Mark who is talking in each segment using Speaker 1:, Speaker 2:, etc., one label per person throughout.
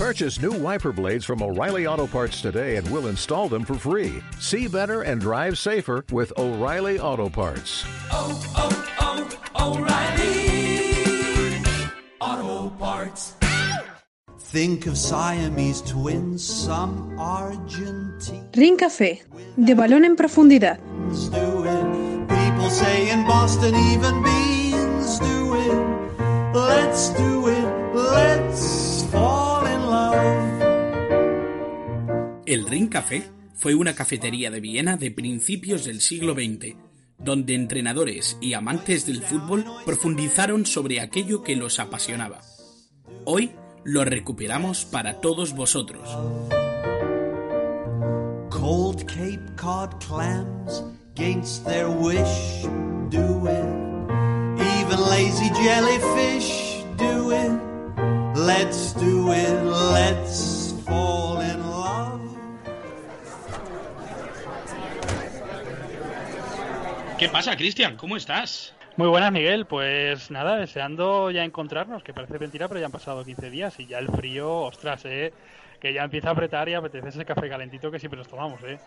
Speaker 1: Purchase new wiper blades from O'Reilly Auto Parts today and we'll install them for free. See better and drive safer with O'Reilly Auto Parts.
Speaker 2: oh, oh, oh O'Reilly Auto Parts.
Speaker 3: Think of Siamese twins, some Argentine.
Speaker 4: Ring Café, de balón en profundidad.
Speaker 3: do it. People say in Boston even beans do it. Let's do it. Let's
Speaker 5: El Ring Café fue una cafetería de Viena de principios del siglo XX, donde entrenadores y amantes del fútbol profundizaron sobre aquello que los apasionaba. Hoy lo recuperamos para todos vosotros.
Speaker 3: Cold Cape Cod clams, against their wish, do it. Even lazy jellyfish, do it. Let's do it. Let's fall in love.
Speaker 6: ¿Qué pasa, Cristian? ¿Cómo estás?
Speaker 7: Muy buenas, Miguel. Pues nada, deseando ya encontrarnos, que parece mentira, pero ya han pasado 15 días y ya el frío, ostras, eh, que ya empieza a apretar y apetece ese café calentito que siempre nos tomamos, eh.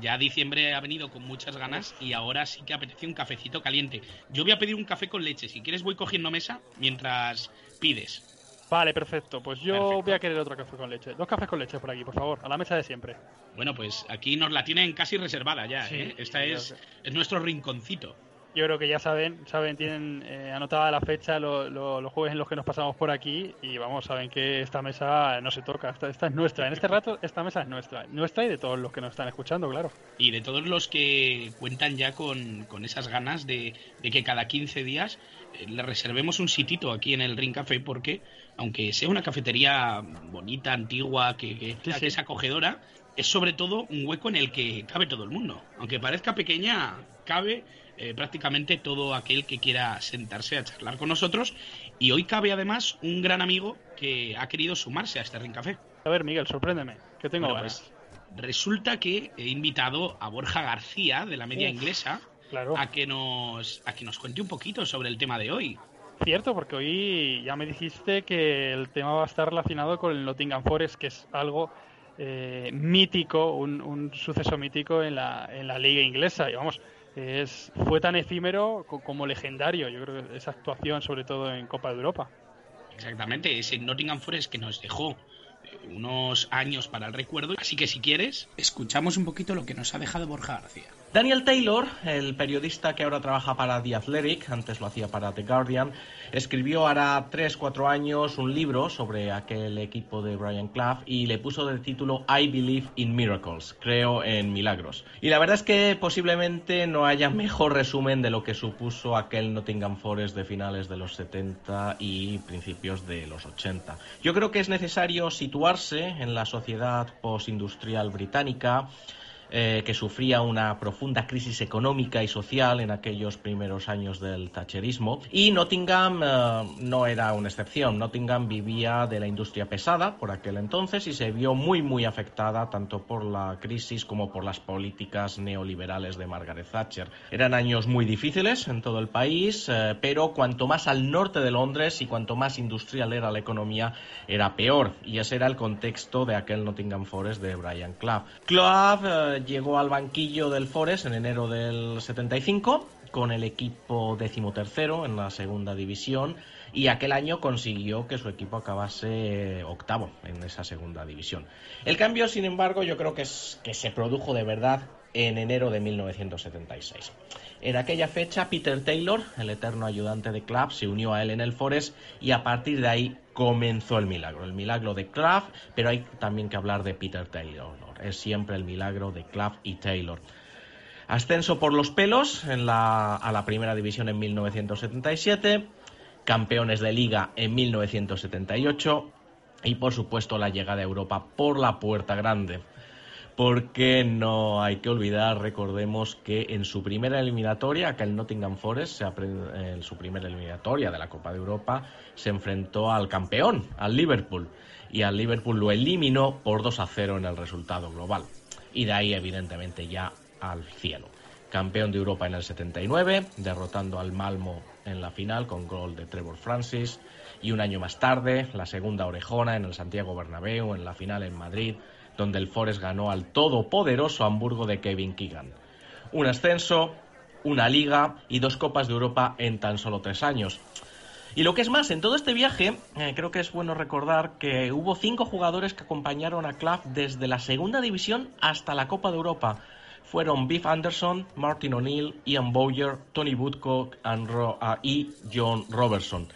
Speaker 6: Ya diciembre ha venido con muchas ganas y ahora sí que apetece un cafecito caliente. Yo voy a pedir un café con leche. Si quieres voy cogiendo mesa mientras pides.
Speaker 7: Vale, perfecto. Pues yo
Speaker 6: Perfecto.
Speaker 7: voy a querer otro café con leche. Dos cafés con leche por aquí, por favor, a la mesa de siempre.
Speaker 6: Bueno, pues aquí nos la tienen casi reservada ya,
Speaker 7: Sí,
Speaker 6: ¿eh? Esta
Speaker 7: sí,
Speaker 6: es, es nuestro rinconcito.
Speaker 7: Yo creo que ya saben, saben, tienen eh, anotada la fecha, lo- lo- los jueves en los que nos pasamos por aquí y vamos, saben que esta mesa no se toca, esta, esta es nuestra. En este rato esta mesa es nuestra, nuestra y de todos los que nos están escuchando, claro.
Speaker 6: Y de todos los que cuentan ya con, con esas ganas de, de que cada 15 días eh, le reservemos un sitito aquí en el Ring Café porque, aunque sea una cafetería bonita, antigua, que, que,
Speaker 7: Sí,
Speaker 6: que
Speaker 7: sí.
Speaker 6: es acogedora, es sobre todo un hueco en el que cabe todo el mundo. Aunque parezca pequeña, cabe eh, prácticamente todo aquel que quiera sentarse a charlar con nosotros. Y hoy cabe además un gran amigo que ha querido sumarse a este Ring Café.
Speaker 7: A ver, Miguel, sorpréndeme, que tengo
Speaker 6: Bueno, pues, resulta que he invitado a Borja García de la media
Speaker 7: Uf,
Speaker 6: inglesa
Speaker 7: Claro.
Speaker 6: a que nos a que nos cuente un poquito sobre el tema de hoy.
Speaker 7: Cierto, porque hoy ya me dijiste que el tema va a estar relacionado con el Nottingham Forest, que es algo eh, mítico, un, un suceso mítico en la, en la liga inglesa. Y vamos, es, fue tan efímero co- como legendario, yo creo esa actuación, sobre todo en Copa de Europa.
Speaker 6: Exactamente, ese Nottingham Forest que nos dejó unos años para el recuerdo. Así que si quieres,
Speaker 5: Escuchamos un poquito lo que nos ha dejado Borja García.
Speaker 8: Daniel Taylor, el periodista que ahora trabaja para The Athletic, antes lo hacía para The Guardian, escribió hará 3-4 años un libro sobre aquel equipo de Brian Clough y le puso de título I Believe in Miracles, creo en milagros. Y la verdad es que posiblemente no haya mejor resumen de lo que supuso aquel Nottingham Forest de finales de los 70 y principios de los 80. Yo creo que es necesario situarse en la sociedad postindustrial británica, eh, que sufría una profunda crisis económica y social en aquellos primeros años del Thatcherismo. Y Nottingham eh, no era una excepción. Nottingham vivía de la industria pesada por aquel entonces y se vio muy, muy afectada tanto por la crisis como por las políticas neoliberales de Margaret Thatcher. Eran años muy difíciles en todo el país, eh, pero cuanto más al norte de Londres y cuanto más industrial era la economía, era peor. Y ese era el contexto de aquel Nottingham Forest de Brian Clough. Clough llegó al banquillo del Forest en enero del 75 con el equipo decimotercero en la segunda división y aquel año consiguió que su equipo acabase eh, octavo en esa segunda división. El cambio, sin embargo, yo creo que, es, que se produjo de verdad en enero de 1976. En aquella fecha, Peter Taylor, el eterno ayudante de Clough, se unió a él en el Forest y a partir de ahí comenzó el milagro. El milagro de Clough, pero hay también que hablar de Peter Taylor. Es siempre el milagro de Clough y Taylor. Ascenso por los pelos a la primera división en 1977, campeones de liga en 1978 y por supuesto la llegada a Europa por la puerta grande. Porque no hay que olvidar, recordemos que en su primera eliminatoria, aquel Nottingham Forest, en su primera eliminatoria de la Copa de Europa, se enfrentó al campeón, al Liverpool, y al Liverpool lo eliminó por 2 a 0 en el resultado global. Y de ahí, evidentemente, ya al cielo. Campeón de Europa en el 79, derrotando al Malmo en la final con gol de Trevor Francis Y un año más tarde, la segunda orejona en el Santiago Bernabéu, en la final en Madrid, donde el Forest ganó al todopoderoso Hamburgo de Kevin Keegan. Un ascenso, una liga y dos Copas de Europa en tan solo tres años. Y lo que es más, en todo este viaje, eh, creo que es bueno recordar que hubo cinco jugadores que acompañaron a Club desde la segunda división hasta la Copa de Europa. Fueron Biff Anderson, Martin O'Neill, Ian Bowyer, Tony Woodcock ah, y John Robertson.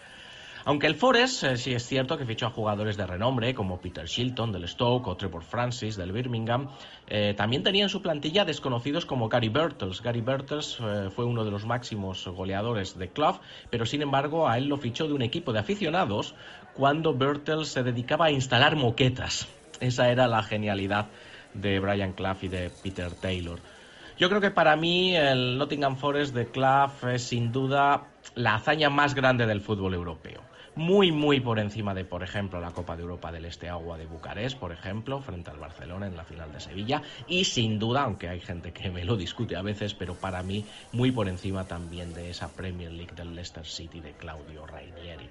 Speaker 8: Aunque el Forest eh, sí es cierto que fichó a jugadores de renombre como Peter Shilton del Stoke o Trevor Francis del Birmingham, eh, también tenía en su plantilla desconocidos como Gary Birtles. Gary Birtles eh, fue uno de los máximos goleadores de club, pero sin embargo a él lo fichó de un equipo de aficionados cuando Birtles se dedicaba a instalar moquetas. Esa era la genialidad de Brian Clough y de Peter Taylor. Yo creo que para mí el Nottingham Forest de Clough es sin duda la hazaña más grande del fútbol europeo. Muy, muy por encima de, por ejemplo, la Copa de Europa del Este Agua de Bucarest, por ejemplo, frente al Barcelona en la final de Sevilla. Y sin duda, aunque hay gente que me lo discute a veces, pero para mí muy por encima también de esa Premier League del Leicester City de Claudio Rainieri.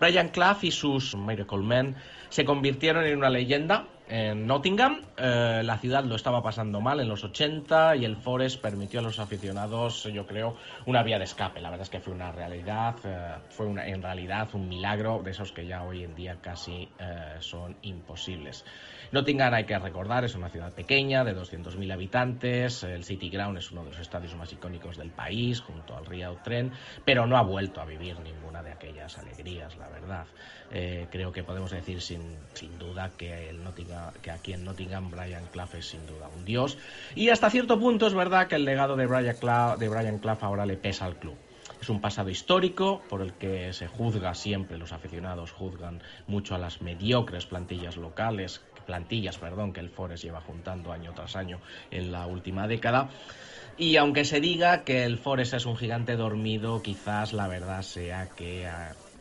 Speaker 8: Brian Clough y sus Miracle Men se convirtieron en una leyenda en Nottingham. Eh, la ciudad lo estaba pasando mal en los 80 y el Forest permitió a los aficionados, yo creo, una vía de escape. La verdad es que fue una realidad, eh, fue una, en realidad un milagro de esos que ya hoy en día casi eh, son imposibles. Nottingham, hay que recordar, es una ciudad pequeña de 200.000 habitantes. El City Ground es uno de los estadios más icónicos del país, junto al Rio Tren, pero no ha vuelto a vivir ninguna de aquellas alegrías, la verdad. Eh, creo que podemos decir sin, sin duda que, el Nottingham, que aquí en Nottingham Brian Clough es sin duda un dios. Y hasta cierto punto es verdad que el legado de Brian Clough, de Brian Clough ahora le pesa al club. Es un pasado histórico por el que se juzga siempre, los aficionados juzgan mucho a las mediocres plantillas locales, plantillas, perdón, que el Forest lleva juntando año tras año en la última década. Y aunque se diga que el Forest es un gigante dormido, quizás la verdad sea que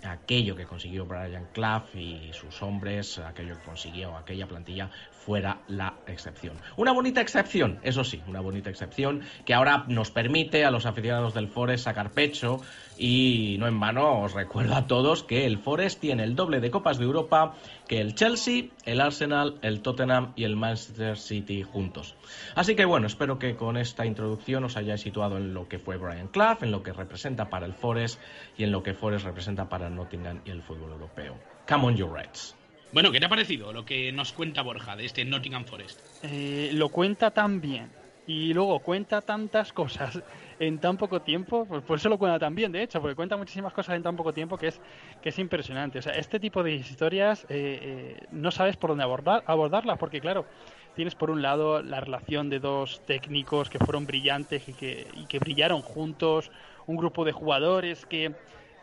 Speaker 8: aquello que consiguió Brian Clough y sus hombres, aquello que consiguió aquella plantilla, fuera la excepción. Una bonita excepción, eso sí, una bonita excepción que ahora nos permite a los aficionados del Forest sacar pecho y no en vano os recuerdo a todos que el Forest tiene el doble de Copas de Europa que el Chelsea, el Arsenal, el Tottenham y el Manchester City juntos. Así que bueno, espero que con esta introducción os hayáis situado en lo que fue Brian Clough, en lo que representa para el Forest y en lo que Forest representa para Nottingham y el fútbol europeo. Come on, you Reds.
Speaker 6: Bueno, ¿qué te ha parecido lo que nos cuenta Borja de este Nottingham Forest?
Speaker 7: Eh, lo cuenta tan bien y luego cuenta tantas cosas en tan poco tiempo, pues por eso lo cuenta tan bien, de hecho, porque cuenta muchísimas cosas en tan poco tiempo que es que es impresionante. O sea, este tipo de historias eh, eh, no sabes por dónde abordar, abordarlas, porque claro, tienes por un lado la relación de dos técnicos que fueron brillantes y que, y que brillaron juntos, un grupo de jugadores que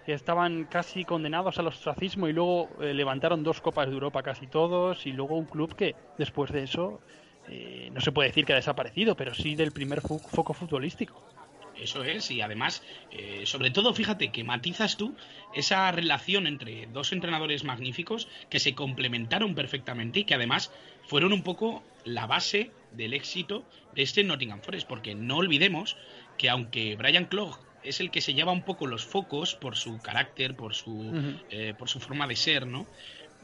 Speaker 7: estaban casi condenados al ostracismo y luego eh, levantaron dos copas de Europa casi todos y luego un club que después de eso eh, no se puede decir que ha desaparecido, pero sí del primer fo- foco futbolístico.
Speaker 6: Eso es, y además, eh, sobre todo, fíjate que matizas tú esa relación entre dos entrenadores magníficos que se complementaron perfectamente y que además fueron un poco la base del éxito de este Nottingham Forest, porque no olvidemos que aunque Brian Clough es el que se lleva un poco los focos por su carácter, por su, eh, por su forma de ser, ¿no?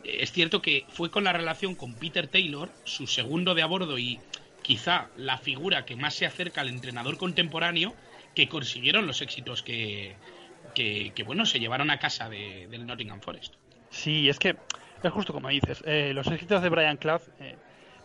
Speaker 6: Eh, Es cierto que fue con la relación con Peter Taylor, su segundo de a bordo y quizá la figura que más se acerca al entrenador contemporáneo, que consiguieron los éxitos que, que, bueno, se llevaron a casa de- del Nottingham Forest.
Speaker 7: Sí, es que es justo como dices, eh, los éxitos de Brian Clough, eh,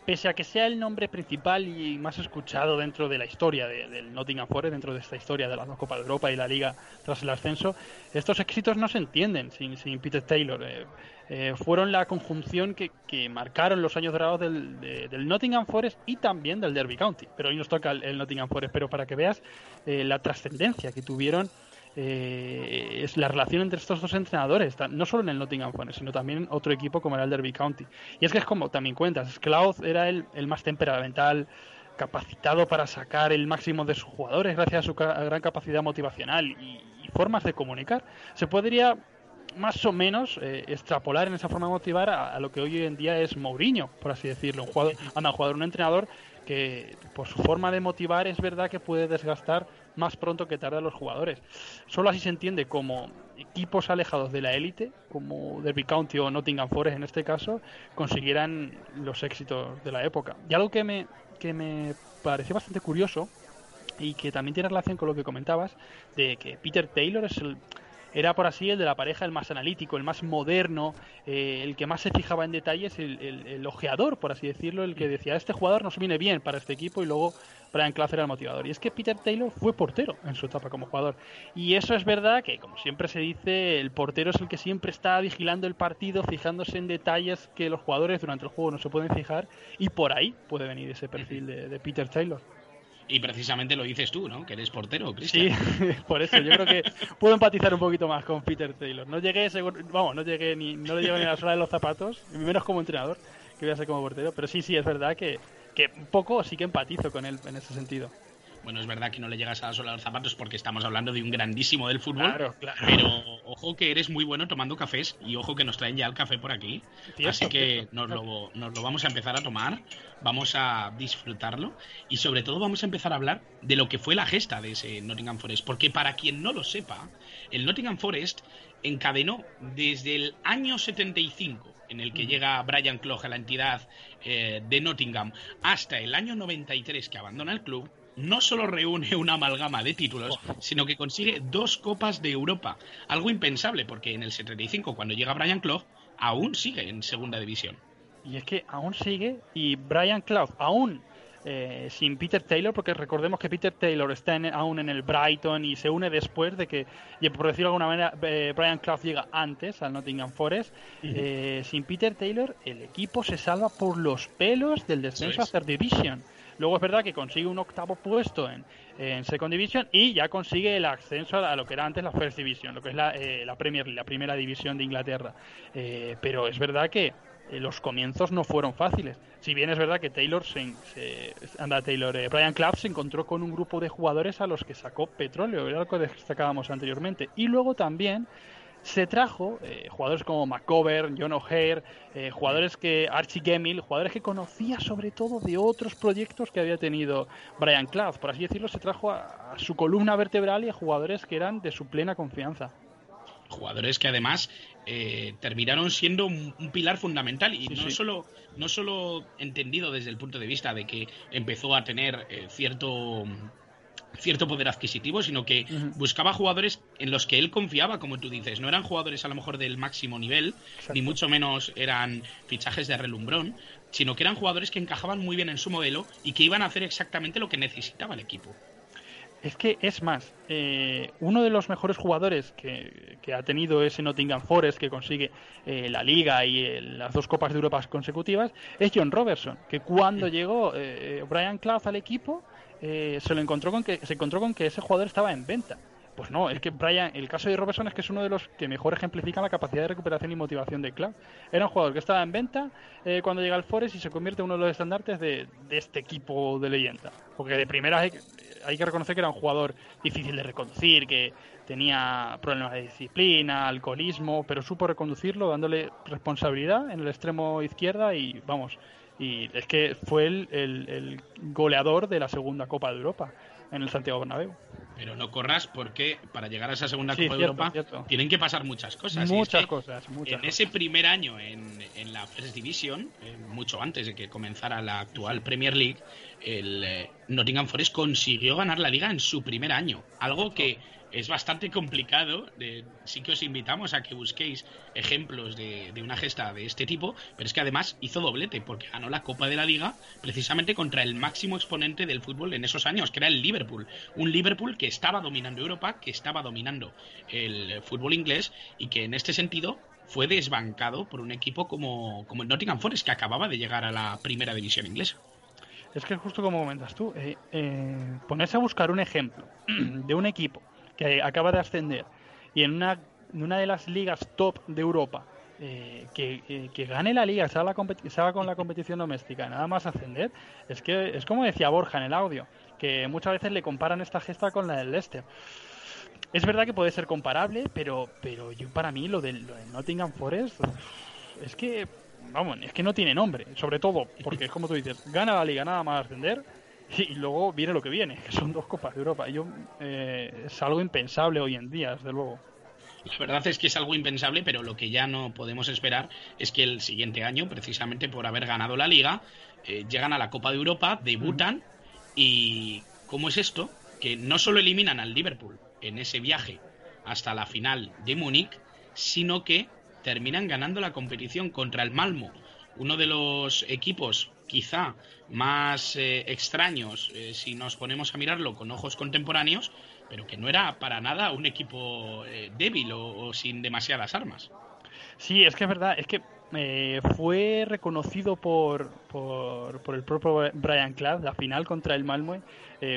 Speaker 7: pese a que sea el nombre principal y más escuchado dentro de la historia de- del Nottingham Forest, dentro de esta historia de la Copa de Europa y la Liga tras el ascenso, estos éxitos no se entienden sin, sin Peter Taylor. eh, eh, fueron la conjunción que, que marcaron los años dorados del, de- del Nottingham Forest y también del Derby County. Pero hoy nos toca el, Nottingham Forest, pero para que veas eh, la trascendencia que tuvieron eh, es la relación entre estos dos entrenadores, no solo en el Nottingham Forest, sino también en otro equipo como era el Derby County. Y es que es como también cuentas, Cloud era el, el más temperamental, capacitado para sacar el máximo de sus jugadores gracias a su gran capacidad motivacional y, y formas de comunicar. Se podría más o menos eh, extrapolar en esa forma de motivar a, lo que hoy en día es Mourinho, por así decirlo, un jugador, anda, un jugador, un entrenador que por su forma de motivar es verdad que puede desgastar más pronto que tarde a los jugadores. Solo así se entiende cómo equipos alejados de la élite, como Derby County o Nottingham Forest en este caso, consiguieran los éxitos de la época. Y algo que me, que me pareció bastante curioso y que también tiene relación con lo que comentabas, de que Peter Taylor es el, era por así el de la pareja el más analítico, el más moderno, eh, el que más se fijaba en detalles, el, el, el, ojeador, por así decirlo, el que decía, este jugador nos viene bien para este equipo y luego Brian Clough era el motivador. Y es que Peter Taylor fue portero en su etapa como jugador. Y eso es verdad que, como siempre se dice, el portero es el que siempre está vigilando el partido, fijándose en detalles que los jugadores durante el juego no se pueden fijar y por ahí puede venir ese perfil de, de Peter Taylor.
Speaker 6: Y precisamente lo dices tú, ¿no? Que eres portero, Cristian.
Speaker 7: Sí, por eso yo creo que puedo empatizar un poquito más con Peter Taylor. No llegué, vamos, no llegué ni, no le llevo ni a la sola de los zapatos, menos como entrenador, que voy a ser como portero. Pero sí, sí, es verdad que, que un poco sí que empatizo con él en ese sentido.
Speaker 6: Bueno, es verdad que no le llegas a la sola los zapatos porque estamos hablando de un grandísimo del fútbol.
Speaker 7: Claro, claro.
Speaker 6: Pero ojo que eres muy bueno tomando cafés y ojo que nos traen ya el café por aquí.
Speaker 7: Cierto,
Speaker 6: Así que nos lo, nos lo vamos a empezar a tomar, vamos a disfrutarlo y sobre todo vamos a empezar a hablar de lo que fue la gesta de ese Nottingham Forest. Porque para quien no lo sepa, el Nottingham Forest encadenó desde el año 75 en el que llega Brian Clough a la entidad eh, de Nottingham hasta el año 93 que abandona el club, no solo reúne una amalgama de títulos, sino que consigue dos Copas de Europa. Algo impensable, porque en el 75, cuando llega Brian Clough, aún sigue en segunda división.
Speaker 7: Y es que aún sigue, y Brian Clough, aún eh, sin Peter Taylor, porque recordemos que Peter Taylor está en- aún en el Brighton y se une después de que, y por decirlo de alguna manera, eh, Brian Clough llega antes al Nottingham Forest. Eh, sin Peter Taylor, el equipo se salva por los pelos del descenso a Third Division. Luego es verdad que consigue un octavo puesto en, en Second Division y ya consigue el ascenso a lo que era antes la First Division, lo que es la, eh, la Premier League, la primera división de Inglaterra. Eh, pero es verdad que eh, los comienzos no fueron fáciles. Si bien es verdad que Taylor se, se- anda Taylor, eh, Brian Clough se encontró con un grupo de jugadores a los que sacó petróleo, era lo que destacábamos anteriormente. Y luego también se trajo eh, jugadores como McCover, John O'Hare, eh, jugadores que Archie Gemmill, jugadores que conocía sobre todo de otros proyectos que había tenido Brian Clough. Por así decirlo, se trajo a, a su columna vertebral y a jugadores que eran de su plena confianza.
Speaker 6: jugadores que además eh, terminaron siendo un, un pilar fundamental y
Speaker 7: Sí,
Speaker 6: no
Speaker 7: sí.
Speaker 6: solo no solo entendido desde el punto de vista de que empezó a tener eh, cierto cierto poder adquisitivo, sino que buscaba jugadores en los que él confiaba, como tú dices. No eran jugadores a lo mejor del máximo nivel, ni mucho menos eran fichajes de relumbrón, sino que eran jugadores que encajaban muy bien en su modelo y que iban a hacer exactamente lo que necesitaba el equipo.
Speaker 7: Es que es más, eh, uno de los mejores jugadores que, que ha tenido ese Nottingham Forest, que consigue eh, la Liga y eh, las dos Copas de Europa consecutivas, es John Robertson, que cuando llegó Brian Clough al equipo, eh, se lo encontró con que se encontró con que ese jugador estaba en venta. Pues no, es que Brian, el caso de Robertson es que es uno de los que mejor ejemplifican la capacidad de recuperación y motivación de Clough. Era un jugador que estaba en venta eh, cuando llega al Forest y se convierte en uno de los estandartes de, de este equipo de leyenda. Porque de primeras hay, hay que reconocer que era un jugador difícil de reconducir, que tenía problemas de disciplina, alcoholismo, pero supo reconducirlo dándole responsabilidad en el extremo izquierda y vamos, y es que fue el, el- el goleador de la segunda Copa de Europa en el Santiago Bernabéu.
Speaker 6: Pero no corras porque para llegar a esa segunda
Speaker 7: Sí,
Speaker 6: Copa de Europa
Speaker 7: cierto.
Speaker 6: tienen que pasar muchas cosas. Es
Speaker 7: muchas
Speaker 6: que
Speaker 7: cosas, muchas
Speaker 6: en
Speaker 7: cosas.
Speaker 6: ese primer año en, en la First Division, eh, mucho antes de que comenzara la actual Premier League, el eh, Nottingham Forest consiguió ganar la liga en su primer año. Algo que es bastante complicado. sí que os invitamos a que busquéis ejemplos de, de una gesta de este tipo, pero es que además hizo doblete porque ganó la Copa de la Liga precisamente contra el máximo exponente del fútbol en esos años, que era el Liverpool. Un Liverpool que estaba dominando Europa, que estaba dominando el fútbol inglés y que en este sentido fue desbancado por un equipo como, como el Nottingham Forest, que acababa de llegar a la primera división inglesa.
Speaker 7: Es que justo como comentas tú, eh, eh, ponerse a buscar un ejemplo de un equipo acaba de ascender y en una, de las ligas top de Europa eh, que, que gane la liga, salga, salga con la competición doméstica, nada más ascender, es que es como decía Borja en el audio, que muchas veces le comparan esta gesta con la del Leicester. Es verdad que puede ser comparable, pero, pero yo para mí lo del, lo del Nottingham Forest es que, vamos, es que no tiene nombre, sobre todo porque es como tú dices, gana la liga nada más ascender y luego viene lo que viene, que son dos Copas de Europa. Yo, eh, es algo impensable hoy en día, desde luego.
Speaker 6: La verdad es que es algo impensable, pero lo que ya no podemos esperar es que el siguiente año, precisamente por haber ganado la liga, eh, llegan a la Copa de Europa, debutan y ¿cómo es esto? Que no solo eliminan al Liverpool en ese viaje hasta la final de Múnich, sino que terminan ganando la competición contra el Malmo, uno de los equipos quizá más eh, extraños eh, si nos ponemos a mirarlo con ojos contemporáneos, pero que no era para nada un equipo eh, débil o, sin demasiadas armas.
Speaker 7: Sí, es que es verdad, es que fue reconocido por, por, por el propio Brian Clough, la final contra el Malmö.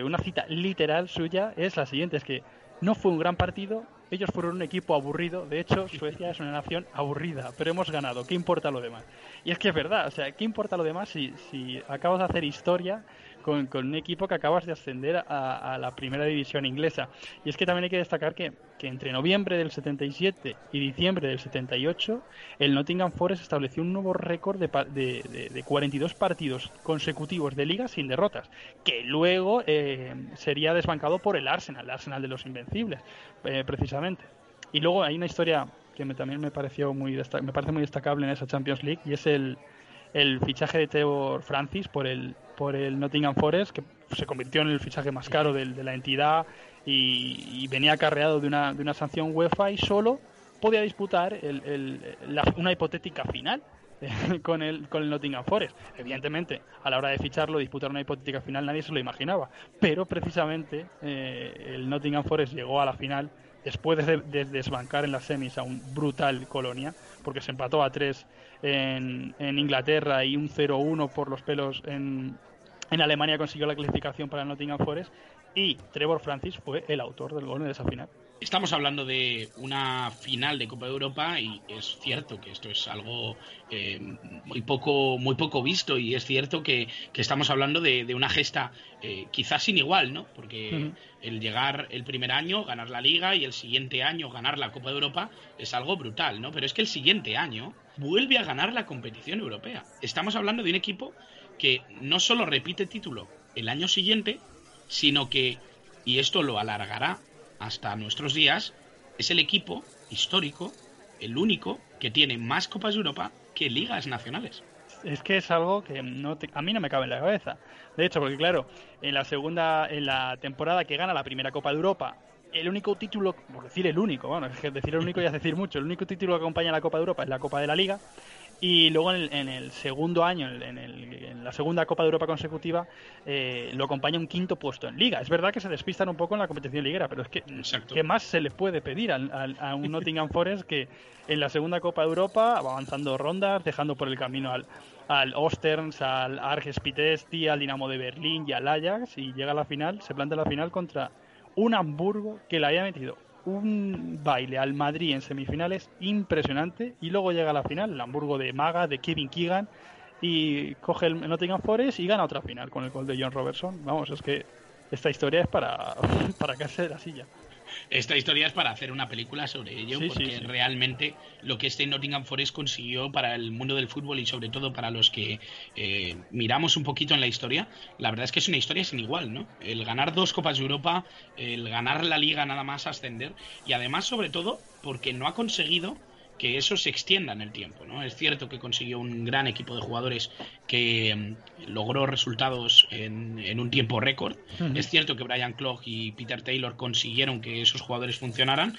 Speaker 7: una cita literal suya es la siguiente, es que no fue un gran partido, ellos fueron un equipo aburrido, de hecho Suecia es una nación aburrida, pero hemos ganado, ¿qué importa lo demás? Y es que es verdad, o sea, ¿qué importa lo demás si, si acabas de hacer historia con, con un equipo que acabas de ascender a, a la primera división inglesa? Y es que también hay que destacar que, que entre noviembre del 77 y diciembre del 78, el Nottingham Forest estableció un nuevo récord de, de, de- de 42 partidos consecutivos de liga sin derrotas, que luego eh, sería desbancado por el Arsenal, el Arsenal de los Invencibles, eh, precisamente. Y luego hay una historia que me- también me pareció muy me parece muy destacable en esa Champions League y es el, el fichaje de Trevor Francis por el por el Nottingham Forest que se convirtió en el fichaje más caro de, la entidad y, y venía acarreado de una, de una sanción UEFA y solo podía disputar el- el- la- una hipotética final eh, con el, con el Nottingham Forest. Evidentemente, a la hora de ficharlo, disputar una hipotética final nadie se lo imaginaba. Pero precisamente eh, el Nottingham Forest llegó a la final después de, de desbancar en las semis a un brutal Colonia, porque se empató a tres en, en Inglaterra y un 0-1 por los pelos en, en Alemania consiguió la clasificación para el Nottingham Forest y Trevor Francis fue el autor del gol de esa final.
Speaker 6: Estamos hablando de una final de Copa de Europa y es cierto que esto es algo eh, muy poco muy poco visto y es cierto que, que estamos hablando de, de una gesta eh, quizás sin igual, ¿no? Porque
Speaker 7: Ujú.
Speaker 6: el llegar el primer año, ganar la Liga y el siguiente año ganar la Copa de Europa es algo brutal, ¿no? Pero es que el siguiente año vuelve a ganar la competición europea. Estamos hablando de un equipo que no solo repite título el año siguiente, sino que, y esto lo alargará hasta nuestros días, es el equipo histórico, el único que tiene más Copas de Europa que ligas nacionales.
Speaker 7: Es que es algo que no te- a mí no me cabe en la cabeza. De hecho, porque claro, en la segunda, en la temporada que gana la primera Copa de Europa, el único título, por decir el único, bueno, es que decir el único ya es decir mucho, el único título que acompaña a la Copa de Europa es la Copa de la Liga. Y luego en el, en el segundo año, en, el- en la segunda Copa de Europa consecutiva, eh, lo acompaña un quinto puesto en Liga. Es verdad que se despistan un poco en la competición liguera, pero es que
Speaker 6: Exacto.
Speaker 7: ¿qué más se le puede pedir a un Nottingham Forest que en la segunda Copa de Europa va avanzando rondas, dejando por el camino al, al Osterns, al Arges Pitesti, al Dinamo de Berlín y al Ajax y llega a la final, se planta en la final contra un Hamburgo que le había metido un baile al Madrid en semifinales impresionante y luego llega a la final, el Hamburgo de Maga, de Kevin Keegan y coge el Nottingham Forest y gana otra final con el gol de John Robertson. Vamos, es que esta historia es para, para caerse de la silla.
Speaker 6: Esta historia es para hacer una película sobre ello,
Speaker 7: Sí, sí,
Speaker 6: porque
Speaker 7: sí.
Speaker 6: realmente lo que este Nottingham Forest consiguió para el mundo del fútbol y sobre todo para los que eh, miramos un poquito en la historia, la verdad es que es una historia sin igual, ¿no? El ganar dos Copas de Europa, el ganar la liga nada más ascender y además sobre todo porque no ha conseguido que eso se extienda en el tiempo, ¿no? Es cierto que consiguió un gran equipo de jugadores que mm, logró resultados en, en un tiempo récord. Es cierto que Brian Clough y Peter Taylor consiguieron que esos jugadores funcionaran,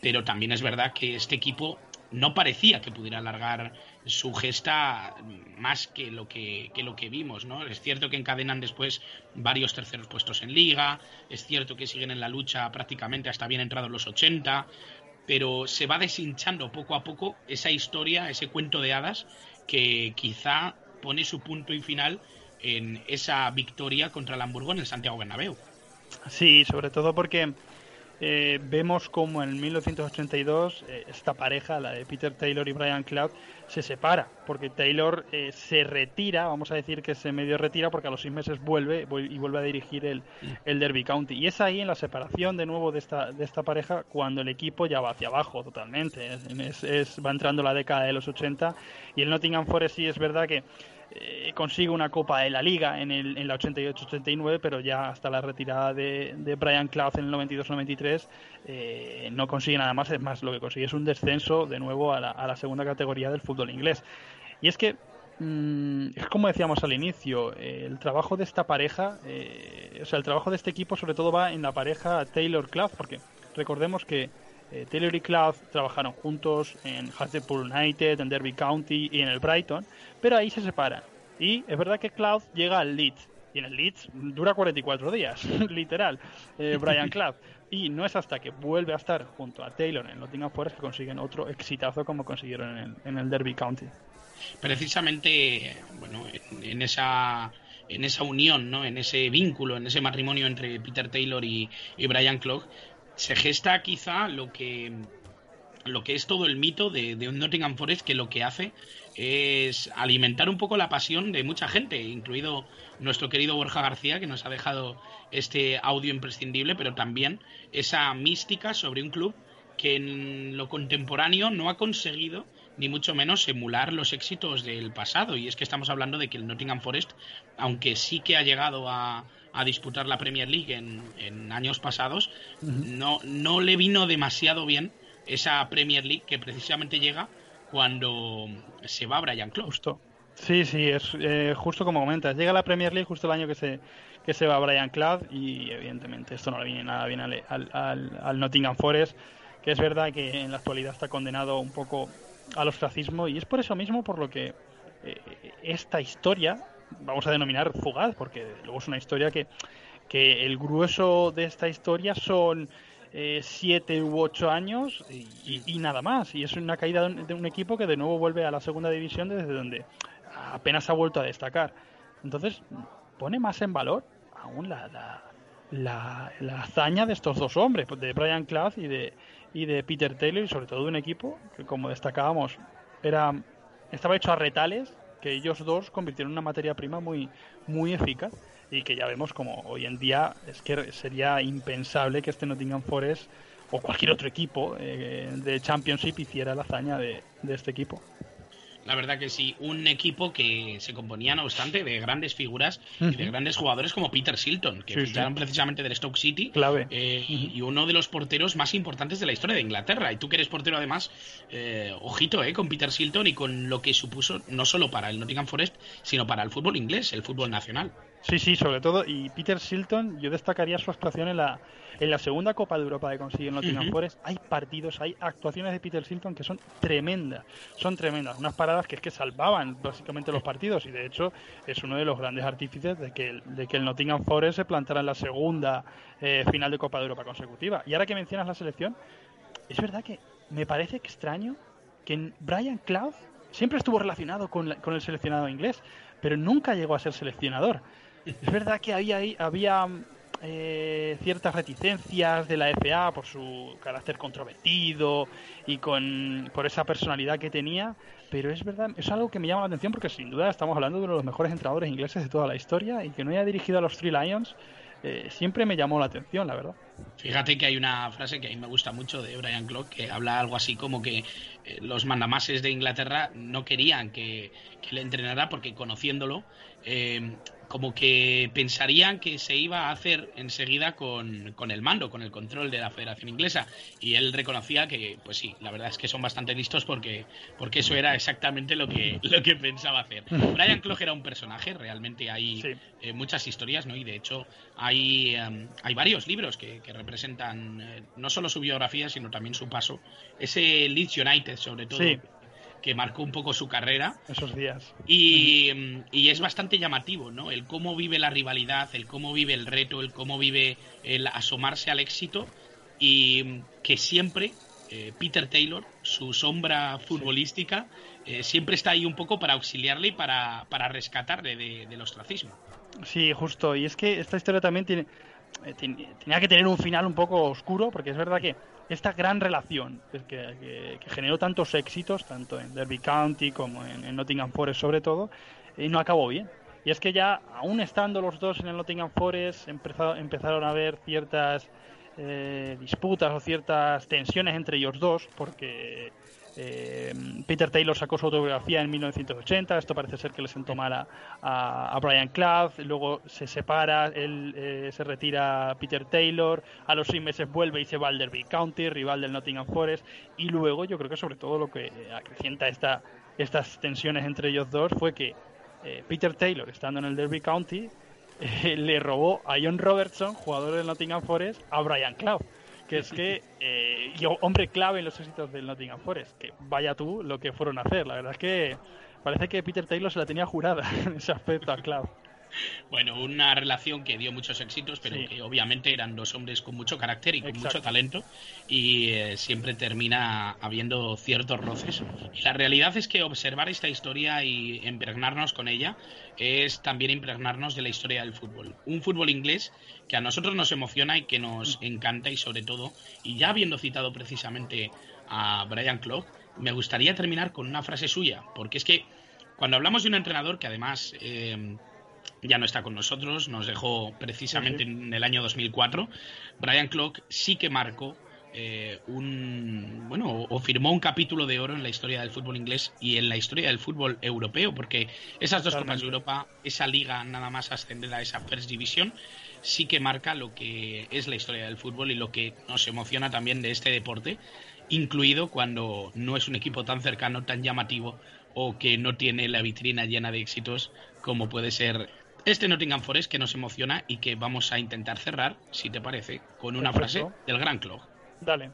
Speaker 6: pero también es verdad que este equipo no parecía que pudiera alargar su gesta más que lo que, que lo que vimos, ¿no? Es cierto que encadenan después varios terceros puestos en liga, es cierto que siguen en la lucha prácticamente hasta bien entrados los 80, pero se va deshinchando poco a poco esa historia, ese cuento de hadas que quizá pone su punto y final en esa victoria contra el Hamburgo en el Santiago Bernabéu.
Speaker 7: Sí, sobre todo porque eh, vemos como en 1982 eh, esta pareja, la de Peter Taylor y Brian Cloud, se separa, porque Taylor eh, se retira, vamos a decir que se medio retira porque a los seis meses vuelve vuel- y vuelve a dirigir el, el Derby County. Y es ahí en la separación de nuevo de esta, de esta pareja cuando el equipo ya va hacia abajo totalmente. Es- es- va entrando la década de los 80 y el Nottingham Forest sí es verdad que eh, consigue una Copa de la Liga en, el, en la 88-89, pero ya hasta la retirada de, de Brian Clough en el 92-93 eh, no consigue nada más. Es más, lo que consigue es un descenso de nuevo a la, a la segunda categoría del fútbol inglés. Y es que mm, es como decíamos al inicio, eh, el trabajo de esta pareja, eh, o sea, el trabajo de este equipo sobre todo va en la pareja Taylor-Clough, porque recordemos que eh, Taylor y Clough trabajaron juntos en Hartlepool United, en Derby County y en el Brighton, pero ahí se separan. Y es verdad que Clough llega al Leeds, y en el Leeds dura 44 días, literal, eh, Brian Clough. Y no es hasta que vuelve a estar junto a Taylor en Nottingham Forest que consiguen otro exitazo como consiguieron en el, Derby County.
Speaker 6: Precisamente, bueno, en, en esa en esa unión, ¿no? En ese vínculo, en ese matrimonio entre Peter Taylor y, y Brian Clough, se gesta quizá lo que lo que es todo el mito de, de un Nottingham Forest que lo que hace es alimentar un poco la pasión de mucha gente, incluido nuestro querido Borja García, que nos ha dejado este audio imprescindible, pero también esa mística sobre un club que en lo contemporáneo no ha conseguido ni mucho menos emular los éxitos del pasado. Y es que estamos hablando de que el Nottingham Forest, aunque sí que ha llegado a, a disputar la Premier League en, en años pasados, no, no le vino demasiado bien esa Premier League que precisamente llega cuando se va Brian Clough.
Speaker 7: Justo. Sí, sí, es eh, justo como comentas. Llega la Premier League justo el año que se, que se va Brian Clough y evidentemente esto no le viene nada bien al, al Nottingham Forest, que es verdad que en la actualidad está condenado un poco al ostracismo y es por eso mismo por lo que eh, esta historia, vamos a denominar fugaz, porque luego es una historia que, que el grueso de esta historia son eh, siete u ocho años y, nada más. Y es una caída de un, equipo que de nuevo vuelve a la segunda división desde donde apenas ha vuelto a destacar. Entonces, pone más en valor aún la, la, la- la hazaña de estos dos hombres, pues, de Brian Clough y de, y de Peter Taylor, y sobre todo de un equipo que, como destacábamos, era, estaba hecho a retales, que ellos dos convirtieron en una materia prima muy, muy eficaz y que ya vemos como hoy en día es que sería impensable que este Nottingham Forest o cualquier otro equipo eh, de Championship hiciera la hazaña de, de este equipo.
Speaker 6: La verdad que sí, un equipo que se componía, no obstante, de grandes figuras y de grandes jugadores como Peter Silton, que
Speaker 7: Sí, sí.
Speaker 6: ficharon precisamente del Stoke City.
Speaker 7: Clave.
Speaker 6: eh, y- y uno de los porteros más importantes de la historia de Inglaterra. Y tú que eres portero además, eh, ojito, eh, con Peter Silton y con lo que supuso no solo para el Nottingham Forest, sino para el fútbol inglés, el fútbol nacional.
Speaker 7: Sí, sí, sobre todo. Y Peter Silton, yo destacaría su actuación en la, en la segunda Copa de Europa que consigue el Nottingham. Forest. Hay partidos, hay actuaciones de Peter Silton que son tremendas. Son tremendas. Unas paradas que es que salvaban básicamente los partidos. Y de hecho, es uno de los grandes artífices de que el, de que el Nottingham Forest se plantara en la segunda eh, final de Copa de Europa consecutiva. Y ahora que mencionas la selección, es verdad que me parece extraño que Brian Clough siempre estuvo relacionado con, la- con el seleccionado inglés, pero nunca llegó a ser seleccionador. Es verdad que había, ahí- había eh, ciertas reticencias de la FA por su carácter controvertido y con, por esa personalidad que tenía, pero es verdad, es algo que me llama la atención porque sin duda estamos hablando de uno de los mejores entrenadores ingleses de toda la historia y que no haya dirigido a los Three Lions eh, siempre me llamó la atención, la verdad.
Speaker 6: Fíjate que hay una frase que a mí me gusta mucho de Brian Clough que habla algo así como que eh, los mandamases de Inglaterra no querían que, que le entrenara porque conociéndolo como que pensarían que se iba a hacer enseguida con, con el mando, con el control de la Federación Inglesa y él reconocía que pues sí, la verdad es que son bastante listos porque, porque eso era exactamente lo que, lo que pensaba hacer. Brian Clough era un personaje, realmente hay
Speaker 7: Sí.
Speaker 6: eh, muchas historias, ¿no? Y de hecho hay, em, hay varios libros que, que representan eh, no solo su biografía, sino también su paso. Ese Leeds United, sobre todo,
Speaker 7: Sí.
Speaker 6: Que marcó un poco su carrera.
Speaker 7: Esos días.
Speaker 6: Y, y es bastante llamativo, ¿no? El cómo vive la rivalidad, el cómo vive el reto, el cómo vive el asomarse al éxito y que siempre eh, Peter Taylor, su sombra futbolística, eh, siempre está ahí un poco para auxiliarle y para, para rescatarle de- del ostracismo.
Speaker 7: Sí, justo. Y es que esta historia también tiene, tenía que tener un final un poco oscuro, porque es verdad que esta gran relación que, generó tantos éxitos, tanto en Derby County como en, en Nottingham Forest sobre todo, eh, no acabó bien. Y es que ya, aún estando los dos en el Nottingham Forest, empezó- empezaron a haber ciertas eh, disputas o ciertas tensiones entre ellos dos, porque eh, Peter Taylor sacó su autobiografía en 1980, esto parece ser que le sentó mal a, Brian Clough, luego se separa, él eh, se retira Peter Taylor, a los seis meses vuelve y se va al Derby County, rival del Nottingham Forest, y luego yo creo que sobre todo lo que acrecienta esta, estas tensiones entre ellos dos fue que eh, Peter Taylor, estando en el Derby County, le robó a John Robertson, jugador del Nottingham Forest, a Brian Clough que es que eh, hombre clave en los éxitos del Nottingham Forest, que vaya tú lo que fueron a hacer. La verdad es que parece que Peter Taylor se la tenía jurada en ese aspecto a.
Speaker 6: Bueno, una relación que dio muchos éxitos, pero
Speaker 7: Sí.
Speaker 6: que obviamente eran dos hombres con mucho carácter y con
Speaker 7: Exacto.
Speaker 6: mucho talento y eh, siempre termina habiendo ciertos roces. Y la realidad es que observar esta historia y impregnarnos con ella es también impregnarnos de la historia del fútbol. Un fútbol inglés que a nosotros nos emociona y que nos encanta y sobre todo, y ya habiendo citado precisamente a Brian Clough, me gustaría terminar con una frase suya, porque es que cuando hablamos de un entrenador que además... eh, ya no está con nosotros, nos dejó precisamente en el año 2004. Brian Clough sí que marcó eh, un bueno o- o firmó un capítulo de oro en la historia del fútbol inglés y en la historia del fútbol europeo, porque esas dos copas de Europa, esa liga nada más ascender a esa First Division, sí que marca lo que es la historia del fútbol y lo que nos emociona también de este deporte, incluido cuando no es un equipo tan cercano, tan llamativo o que no tiene la vitrina llena de éxitos como puede ser este Nottingham Forest que nos emociona y que vamos a intentar cerrar, si te parece, con una
Speaker 7: Perfecto.
Speaker 6: frase del gran Clough.
Speaker 7: Dale.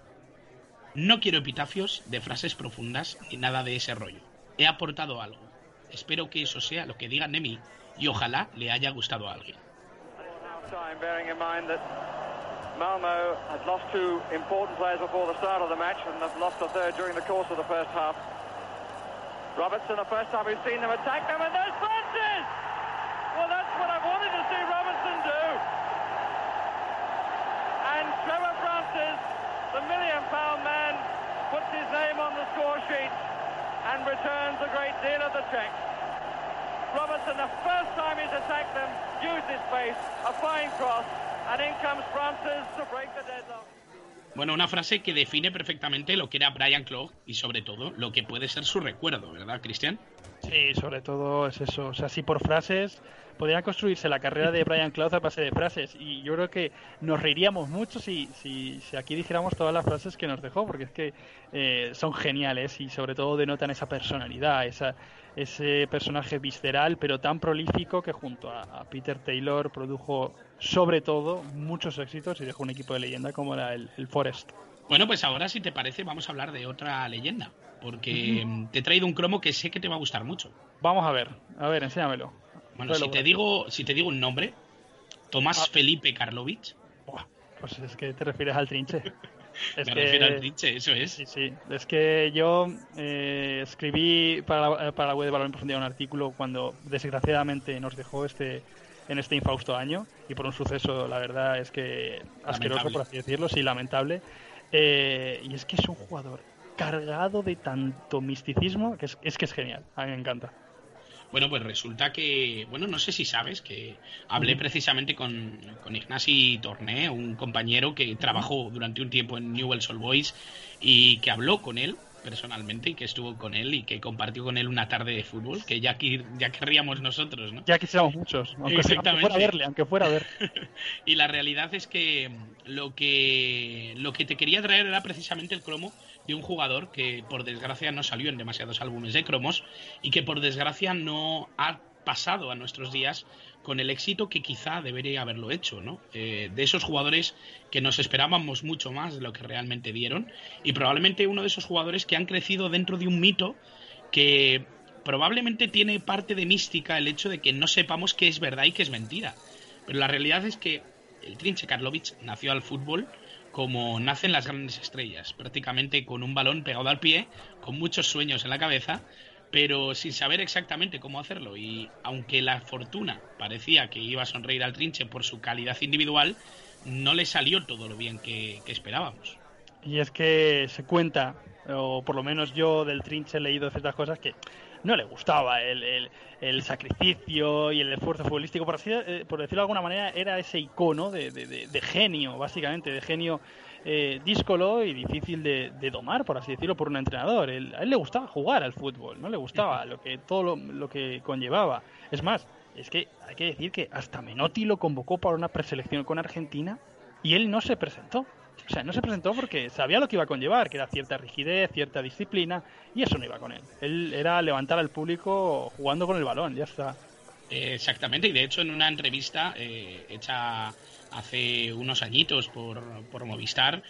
Speaker 6: No quiero epitafios de frases profundas ni nada de ese rollo. He aportado algo. Espero que eso sea lo que digan de mí y ojalá le haya gustado a alguien.
Speaker 9: time, bearing in mind that Malmo had lost two important players before the start of the match and have lost a third during the course of the first half. Robertson, the first time we've seen them attack them, and there's Francis! Well, that's what I wanted to see Robertson do. And Trevor Francis, the million pound man, puts his name on the score sheet and returns a great deal of the check. Robertson, the first time he's attacked them, used his pace, a fine cross, and in comes Francis to break the deadlock.
Speaker 6: Bueno, una frase que define perfectamente lo que era Brian Clough y sobre todo lo que puede ser su recuerdo, ¿verdad, Cristian?
Speaker 7: Sí, sobre todo es eso. O sea, si por frases podría construirse la carrera de Brian Clough a base de frases. Y yo creo que nos reiríamos mucho si, si, si aquí dijéramos todas las frases que nos dejó, porque es que eh, son geniales y sobre todo denotan esa personalidad, esa, ese personaje visceral, pero tan prolífico que junto a, a Peter Taylor produjo sobre todo muchos éxitos y dejó un equipo de leyenda como era el, el Forest.
Speaker 6: Bueno, pues ahora, si te parece, vamos a hablar de otra leyenda, porque te he traído un cromo que sé que te va a gustar mucho.
Speaker 7: Vamos a ver, a ver, enséñamelo.
Speaker 6: Bueno, si te digo, si te digo un nombre, Tomás
Speaker 7: Ah.
Speaker 6: Felipe Karlovich,
Speaker 7: pues es que te refieres al trinche. Es
Speaker 6: me
Speaker 7: que-
Speaker 6: refiero al trinche, eso es.
Speaker 7: Sí, sí. Es que yo eh, escribí para la, para la web de Valor en Profundidad un artículo cuando desgraciadamente nos dejó este en este infausto año y por un suceso, la verdad es que asqueroso,
Speaker 6: Lamentable.
Speaker 7: por así decirlo, sí, lamentable. Eh, y es que es un jugador cargado de tanto misticismo que es, es que es genial. A mí me encanta.
Speaker 6: Bueno, pues resulta que, bueno, no sé si sabes que hablé precisamente con, con Ignasi Torné, un compañero que trabajó durante un tiempo en Newell's Old Boys y que habló con él personalmente y que estuvo con él y que compartió con él una tarde de fútbol, que ya, ya querríamos nosotros, ¿no?
Speaker 7: Ya quisiéramos muchos, aunque fuera a verle, aunque fuera a ver.
Speaker 6: Y la realidad es que lo que lo que te quería traer era precisamente el cromo de un jugador que por desgracia no salió en demasiados álbumes de cromos y que por desgracia no ha pasado a nuestros días con el éxito que quizá debería haberlo hecho, ¿no? Eh, de esos jugadores que nos esperábamos mucho más de lo que realmente dieron y probablemente uno de esos jugadores que han crecido dentro de un mito que probablemente tiene parte de mística el hecho de que no sepamos qué es verdad y qué es mentira. Pero la realidad es que el Trinche Karlovic nació al fútbol como nacen las grandes estrellas, prácticamente con un balón pegado al pie, con muchos sueños en la cabeza, pero sin saber exactamente cómo hacerlo. Y aunque la fortuna parecía que iba a sonreír al Trinche por su calidad individual, no le salió todo lo bien que, que esperábamos.
Speaker 7: Y es que se cuenta, o por lo menos yo del Trinche he leído ciertas cosas que no le gustaba el, el- el sacrificio y el esfuerzo futbolístico, por, así, eh, por decirlo de alguna manera, era ese icono de, de- de- genio, básicamente, de genio eh, díscolo y difícil de, de domar, por así decirlo, por un entrenador. Él- a él le gustaba jugar al fútbol, no le gustaba lo que todo lo, lo que conllevaba. Es más, es que hay que decir que hasta Menotti lo convocó para una preselección con Argentina y él no se presentó. O sea, no se presentó porque sabía lo que iba a conllevar, que era cierta rigidez, cierta disciplina, y eso no iba con él. Él era levantar al público jugando con el balón, ya está.
Speaker 6: Exactamente, y de hecho en una entrevista eh, hecha hace unos añitos por, por Movistar,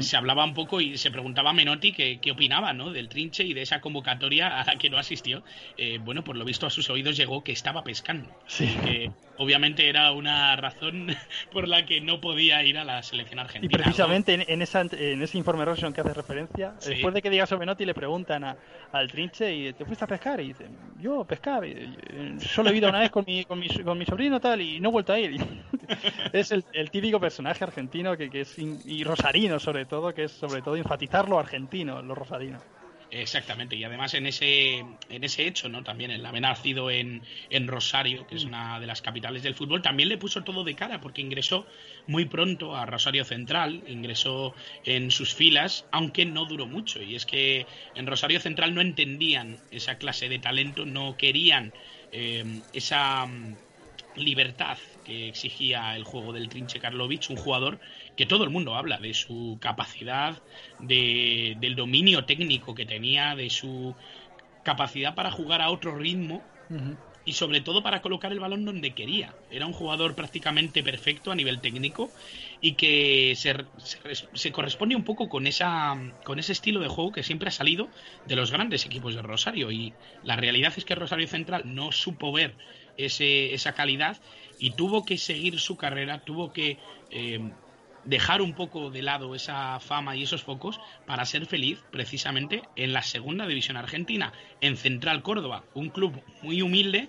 Speaker 6: se hablaba un poco y se preguntaba a Menotti qué, qué opinaba ¿no? del trinche y de esa convocatoria a la que no asistió. Eh, bueno, por lo visto a sus oídos llegó que estaba pescando.
Speaker 7: Sí.
Speaker 6: Que obviamente era una razón por la que no podía ir a la selección
Speaker 7: Y
Speaker 6: argentina.
Speaker 7: precisamente en, en esa, en ese informe Robson que hace referencia,
Speaker 6: Sí.
Speaker 7: después de que diga sobre Menotti le preguntan a- al trinche y te fuiste a pescar y dice, yo pescar, y- y- solo he ido una vez con mi, con mi, con mi sobrino tal y no he vuelto a ir. es el, el típico personaje argentino que, que es in- y rosarino sobre todo, que es sobre todo enfatizar lo argentino, lo rosarino.
Speaker 6: Exactamente, y además en ese, en ese hecho, ¿no? También el haber nacido en, en Rosario, que es una de las capitales del fútbol, también le puso todo de cara, porque ingresó muy pronto a Rosario Central, ingresó en sus filas, aunque no duró mucho. Y es que en Rosario Central no entendían esa clase de talento, no querían eh, esa mm, libertad que exigía el juego del Trinche Karlovic, un jugador que todo el mundo habla de su capacidad, de, del dominio técnico que tenía, de su capacidad para jugar a otro ritmo y sobre todo para colocar el balón donde quería. Era un jugador prácticamente perfecto a nivel técnico y que se, se- se corresponde un poco con, esa, con ese estilo de juego que siempre ha salido de los grandes equipos de Rosario. Y la realidad es que Rosario Central no supo ver ese, esa calidad y tuvo que seguir su carrera, tuvo que eh, dejar un poco de lado esa fama y esos focos para ser feliz precisamente en la segunda división argentina, en Central Córdoba, un club muy humilde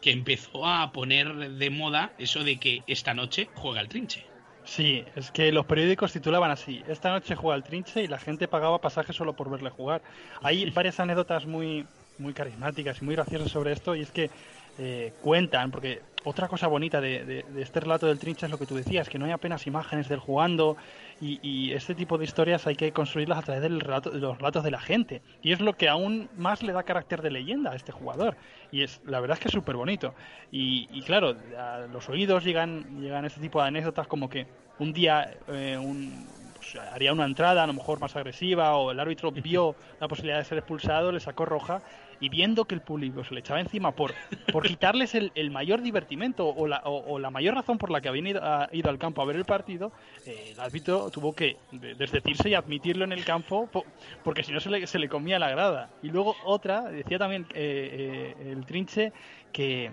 Speaker 6: que empezó a poner de moda eso de que esta noche juega el trinche.
Speaker 7: Sí, es que los periódicos titulaban así, esta noche juega el trinche y la gente pagaba pasajes solo por verle jugar. Hay varias anécdotas muy, muy carismáticas y muy graciosas sobre esto y es que eh, cuentan, porque otra cosa bonita de, de- de este relato del trinche es lo que tú decías, que no hay apenas imágenes del jugando y, y este tipo de historias hay que construirlas a través del relato- de los relatos de la gente. Y es lo que aún más le da carácter de leyenda a este jugador. Y es la verdad es que es súper bonito. Y, y claro, a los oídos llegan, llegan este tipo de anécdotas como que un día eh, un, pues, haría una entrada a lo mejor más agresiva o el árbitro vio la posibilidad de ser expulsado, le sacó roja y viendo que el público se le echaba encima por, por quitarles el, el mayor divertimento o la, o, la mayor razón por la que habían ido, a- ido al campo a ver el partido, eh, el árbitro tuvo que de- desdecirse y admitirlo en el campo po- porque si no se le, se le comía la grada. Y luego otra, decía también eh, eh, el trinche que,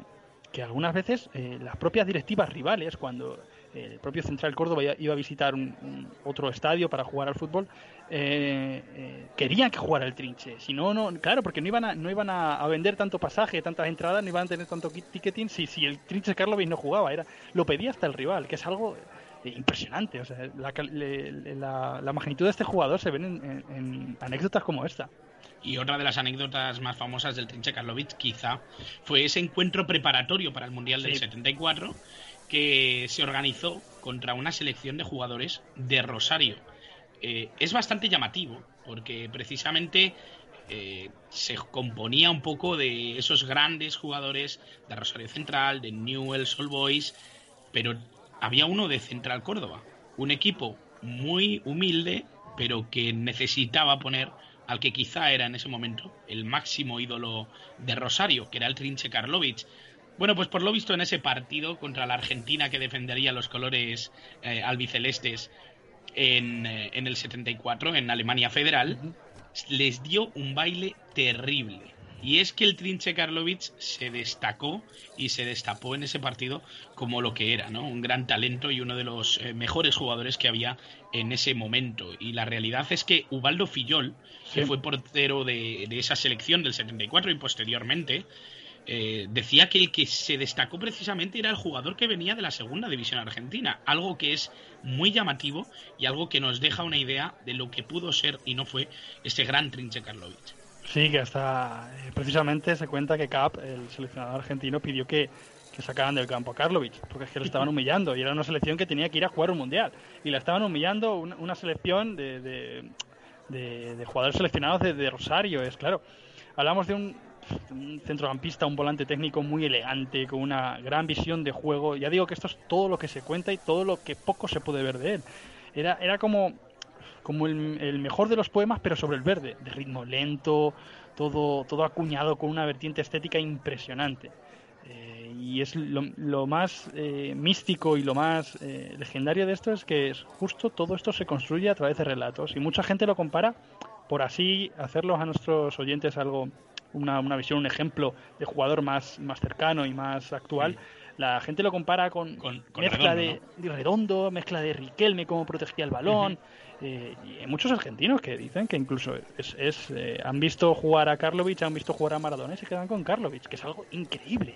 Speaker 7: que algunas veces eh, las propias directivas rivales, cuando el propio Central Córdoba iba- a visitar un, un otro estadio para jugar al fútbol, eh, eh, querían que jugara el trinche. Si no, no, claro, porque no iban a, no iban a, a vender tanto pasaje, tantas entradas, no iban a tener tanto ticketing si, si el trinche Karlovic no jugaba. Era, lo pedía hasta el rival, que es algo eh, impresionante. O sea, la, la, la magnitud de este jugador se ven en, en- en anécdotas como esta.
Speaker 6: Y otra de las anécdotas más famosas del Trinche Karlovic, quizá, fue ese encuentro preparatorio para el Mundial del
Speaker 7: Sí.
Speaker 6: 74 que se organizó contra una selección de jugadores de Rosario. Eh, es bastante llamativo, porque precisamente eh, se componía un poco de esos grandes jugadores de Rosario Central, de Newell's Old Boys, pero había uno de Central Córdoba, un equipo muy humilde, pero que necesitaba poner al que quizá era en ese momento el máximo ídolo de Rosario, que era el Trinche Karlovic. Bueno, pues por lo visto en ese partido contra la Argentina que defendería los colores eh, albicelestes en, eh, en el 74, en Alemania Federal, les dio un baile terrible. Y es que el Trinche Karlovic se destacó y se destapó en ese partido como lo que era, ¿no? Un gran talento y uno de los eh, mejores jugadores que había en ese momento. Y la realidad es que Ubaldo Fillol, que fue portero de, de esa selección del 74 y posteriormente, eh, decía que el que se destacó precisamente era el jugador que venía de la segunda división argentina, algo que es muy llamativo y algo que nos deja una idea de lo que pudo ser y no fue este gran Trinche Karlovic.
Speaker 7: Sí, que hasta eh, precisamente se cuenta que Cap, el seleccionador argentino, pidió que, que sacaran del campo a Karlovic, porque es que lo estaban humillando y era una selección que tenía que ir a jugar un mundial y la estaban humillando una, una selección de, de, de- de jugadores seleccionados de, de Rosario, es claro. Hablamos de un, un centrocampista, un volante técnico muy elegante, con una gran visión de juego. Ya digo que esto es todo lo que se cuenta y todo lo que poco se puede ver de él. Era, era como, como el, mejor de los poemas, pero sobre el verde, de ritmo lento, todo, todo acuñado con una vertiente estética impresionante. Eh, y es lo, más eh, místico y lo más eh, legendario de esto es que justo todo esto se construye a través de relatos y mucha gente lo compara por así hacerlos a nuestros oyentes algo una, una visión un ejemplo de jugador más más cercano y más actual. La gente lo compara con,
Speaker 6: con
Speaker 7: mezcla
Speaker 6: Redondo,
Speaker 7: de, de redondo mezcla de Riquelme cómo protegía el balón eh, y hay muchos argentinos que dicen que incluso es, es, eh, han visto jugar a Karlovic han visto jugar a Maradona y se quedan con Karlovic que es algo increíble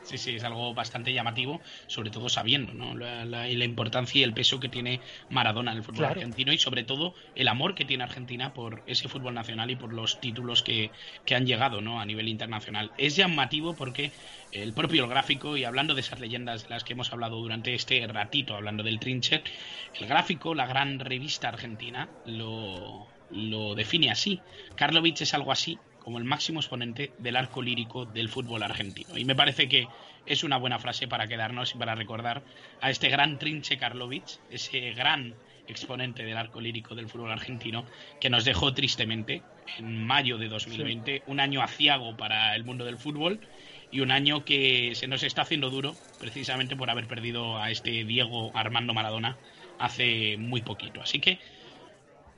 Speaker 6: Sí, sí, es algo bastante llamativo, sobre todo sabiendo ¿no? la, la- importancia y el peso que tiene Maradona en el fútbol
Speaker 7: Claro.
Speaker 6: argentino y sobre todo el amor que tiene Argentina por ese fútbol nacional y por los títulos que, que han llegado ¿no? a nivel internacional. Es llamativo porque el propio gráfico, y hablando de esas leyendas de las que hemos hablado durante este ratito, hablando del Trinche, el gráfico, la gran revista argentina, lo, lo define así. Karlovic es algo así como el máximo exponente del arco lírico del fútbol argentino. Y me parece que es una buena frase para quedarnos y para recordar a este gran Trinche Karlovic, ese gran exponente del arco lírico del fútbol argentino, que nos dejó tristemente en mayo de 2020, un año aciago para el mundo del fútbol y un año que se nos está haciendo duro precisamente por haber perdido a este Diego Armando Maradona hace muy poquito. Así que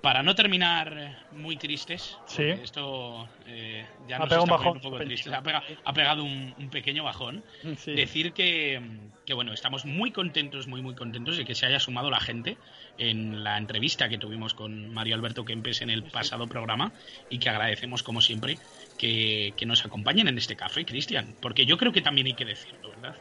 Speaker 6: para no terminar muy tristes,
Speaker 7: Sí.
Speaker 6: esto eh, ya
Speaker 7: Ha
Speaker 6: nos
Speaker 7: pegado un
Speaker 6: está
Speaker 7: bajón,
Speaker 6: poniendo un poco tristes, ha pegado, ha pegado un, un pequeño bajón.
Speaker 7: Sí.
Speaker 6: Decir que, que, bueno, estamos muy contentos, muy, muy contentos de que se haya sumado la gente en la entrevista que tuvimos con Mario Alberto Kempes en el pasado programa y que agradecemos, como siempre, que, que nos acompañen en este café, Cristian, porque yo creo que también hay que decirlo, ¿verdad?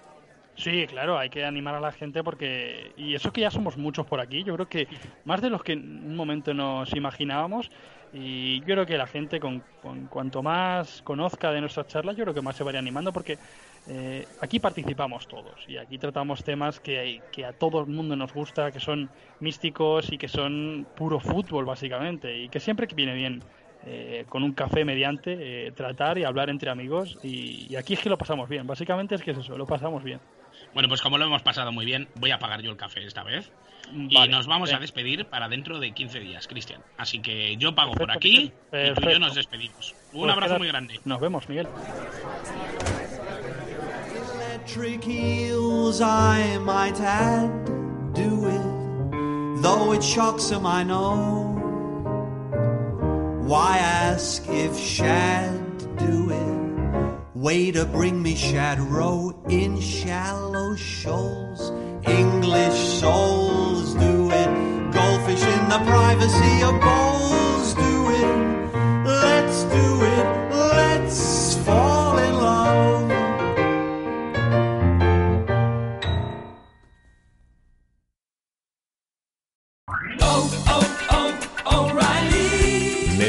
Speaker 7: Sí, claro, hay que animar a la gente porque... Y eso que ya somos muchos por aquí, yo creo que más de los que en un momento nos imaginábamos. Y yo creo que la gente, con, con cuanto más conozca de nuestras charlas, yo creo que más se va a ir animando porque eh, aquí participamos todos y aquí tratamos temas que, que a todo el mundo nos gusta, que son místicos y que son puro fútbol, básicamente. Y que siempre que viene bien eh, con un café mediante, eh, tratar y hablar entre amigos. Y, y aquí es que lo pasamos bien, básicamente es que es eso, lo pasamos bien.
Speaker 6: Bueno, pues como lo hemos pasado muy bien, voy a pagar yo el café esta vez. Y nos vamos a
Speaker 7: venga.
Speaker 6: despedir para dentro de 15 días, Cristian. Así que yo pago por aquí y tú y yo nos despedimos. Un
Speaker 7: Pues
Speaker 6: abrazo
Speaker 7: queda-
Speaker 6: muy grande.
Speaker 7: Nos vemos, Miguel.
Speaker 3: electric heels I might add do it though it shocks him I know why ask if shad do it way to bring me shad row in shallow shoals. English souls do it. Goldfish in the privacy of bowls